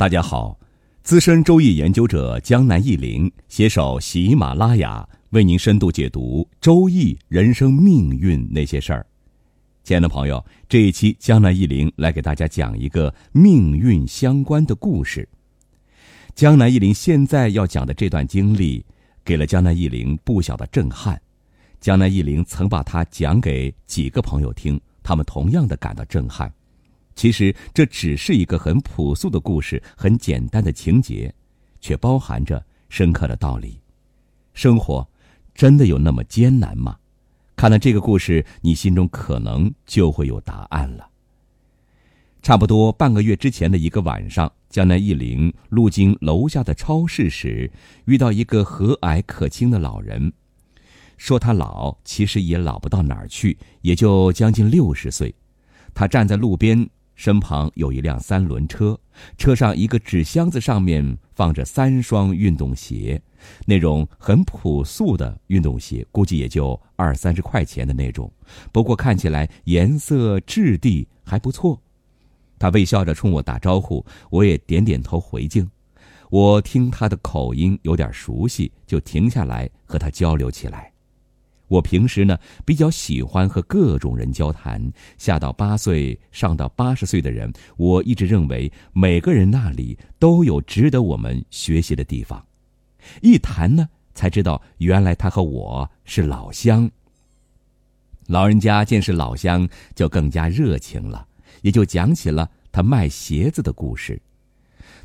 大家好，资深周易研究者江南忆林携手喜马拉雅为您深度解读周易人生命运那些事儿。亲爱的朋友，这一期江南忆林来给大家讲一个命运相关的故事。江南忆林现在要讲的这段经历，给了江南忆林不小的震撼。江南忆林曾把它讲给几个朋友听，他们同样的感到震撼。其实这只是一个很朴素的故事，很简单的情节，却包含着深刻的道理。生活真的有那么艰难吗？看了这个故事，你心中可能就会有答案了。差不多半个月之前的一个晚上，江南一林路经楼下的超市时，遇到一个和蔼可亲的老人。说他老，其实也老不到哪儿去，也就将近六十岁。他站在路边。身旁有一辆三轮车，车上一个纸箱子，上面放着三双运动鞋，那种很朴素的运动鞋，估计也就二三十块钱的那种，不过看起来颜色质地还不错。他微笑着冲我打招呼，我也点点头回敬。我听他的口音有点熟悉，就停下来和他交流起来。我平时呢比较喜欢和各种人交谈，下到八岁上到八十岁的人，我一直认为每个人那里都有值得我们学习的地方。一谈呢，才知道原来他和我是老乡。老人家见是老乡，就更加热情了，也就讲起了他卖鞋子的故事。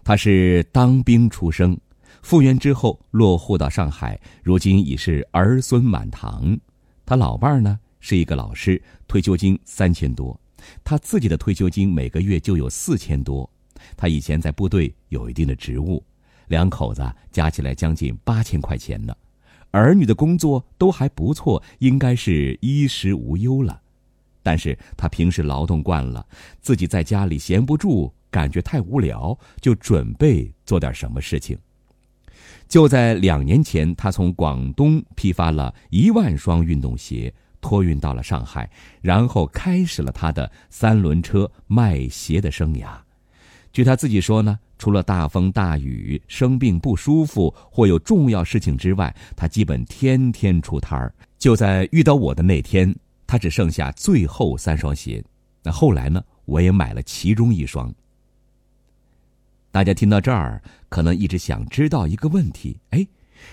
他是当兵出生。复员之后落户到上海，如今已是儿孙满堂。他老伴儿呢是一个老师，退休金三千多，他自己的退休金每个月就有四千多。他以前在部队有一定的职务，两口子加起来将近八千块钱呢。儿女的工作都还不错，应该是衣食无忧了。但是他平时劳动惯了，自己在家里闲不住，感觉太无聊，就准备做点什么事情。就在两年前，他从广东批发了一万双运动鞋，托运到了上海，然后开始了他的三轮车卖鞋的生涯。据他自己说呢，除了大风大雨、生病不舒服或有重要事情之外，他基本天天出摊儿。就在遇到我的那天，他只剩下最后三双鞋。那后来呢，我也买了其中一双。大家听到这儿，可能一直想知道一个问题：哎，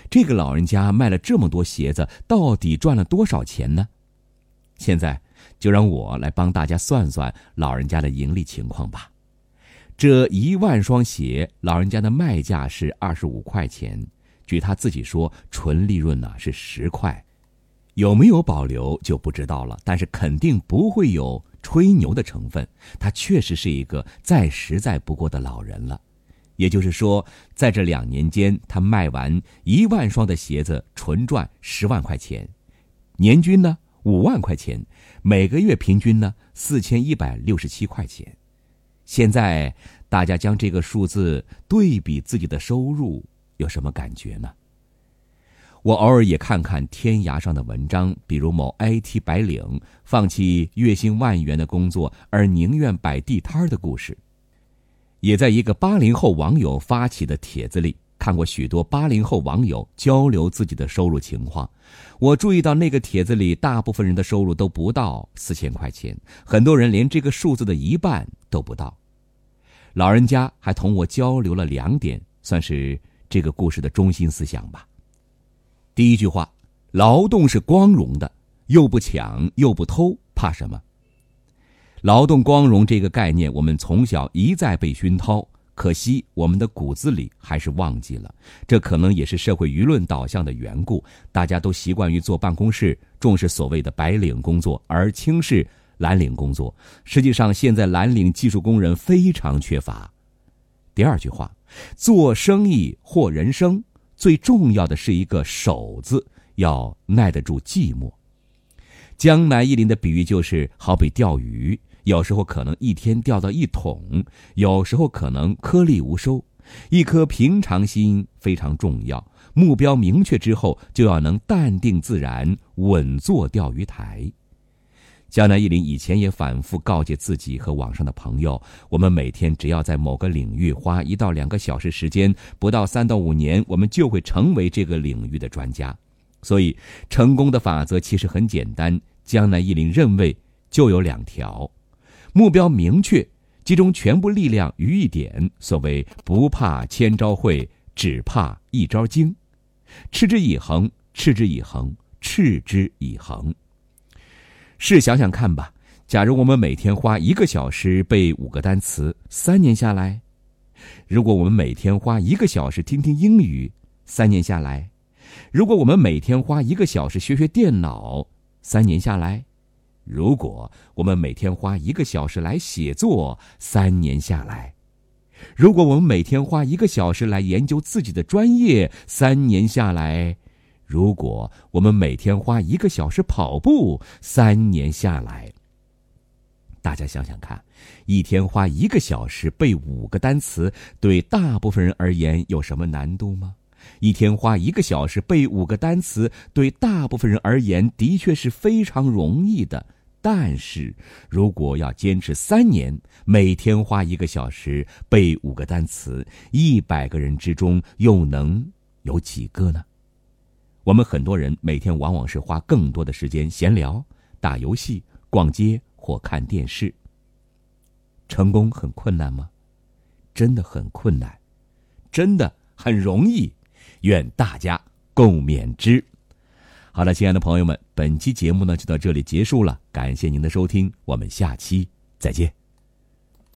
这个老人家卖了这么多鞋子，到底赚了多少钱呢？现在就让我来帮大家算算老人家的盈利情况吧。这一万双鞋，老人家的卖价是二十五块钱，据他自己说，纯利润呢是十块，有没有保留就不知道了。但是肯定不会有吹牛的成分，他确实是一个再实在不过的老人了。也就是说，在这两年间，他卖完一万双的鞋子，纯赚十万块钱，年均呢五万块钱，每个月平均呢四千一百六十七块钱。现在大家将这个数字对比自己的收入，有什么感觉呢？我偶尔也看看天涯上的文章，比如某 IT 白领放弃月薪万元的工作，而宁愿摆地摊儿的故事。也在一个八零后网友发起的帖子里看过许多八零后网友交流自己的收入情况。我注意到那个帖子里，大部分人的收入都不到四千块钱，很多人连这个数字的一半都不到。老人家还同我交流了两点，算是这个故事的中心思想吧。第一句话：劳动是光荣的，又不抢又不偷，怕什么？劳动光荣这个概念，我们从小一再被熏陶，可惜我们的骨子里还是忘记了。这可能也是社会舆论导向的缘故，大家都习惯于坐办公室，重视所谓的白领工作，而轻视蓝领工作。实际上，现在蓝领技术工人非常缺乏。第二句话，做生意或人生，最重要的是一个守字，要耐得住寂寞。江南一林的比喻就是好比钓鱼。有时候可能一天钓到一桶，有时候可能颗粒无收。一颗平常心非常重要，目标明确之后，就要能淡定自然，稳坐钓鱼台。江南一林以前也反复告诫自己和网上的朋友，我们每天只要在某个领域花一到两个小时时间，不到三到五年，我们就会成为这个领域的专家。所以，成功的法则其实很简单。江南一林认为，就有两条：目标明确，集中全部力量于一点。所谓不怕千招会，只怕一招精。持之以恒，持之以恒，持之以恒。试想想看吧，假如我们每天花一个小时背五个单词，三年下来；如果我们每天花一个小时听听英语，三年下来；如果我们每天花一个小时学学电脑，三年下来；如果我们每天花一个小时来写作，三年下来；如果我们每天花一个小时来研究自己的专业，三年下来。如果我们每天花一个小时跑步，三年下来，大家想想看，一天花一个小时背五个单词，对大部分人而言有什么难度吗？一天花一个小时背五个单词，对大部分人而言的确是非常容易的。但是，如果要坚持三年，每天花一个小时背五个单词，一百个人之中又能有几个呢？我们很多人每天往往是花更多的时间闲聊、打游戏、逛街或看电视。成功很困难吗？真的很困难，真的很容易。愿大家共勉之。好了，亲爱的朋友们，本期节目呢就到这里结束了，感谢您的收听，我们下期再见。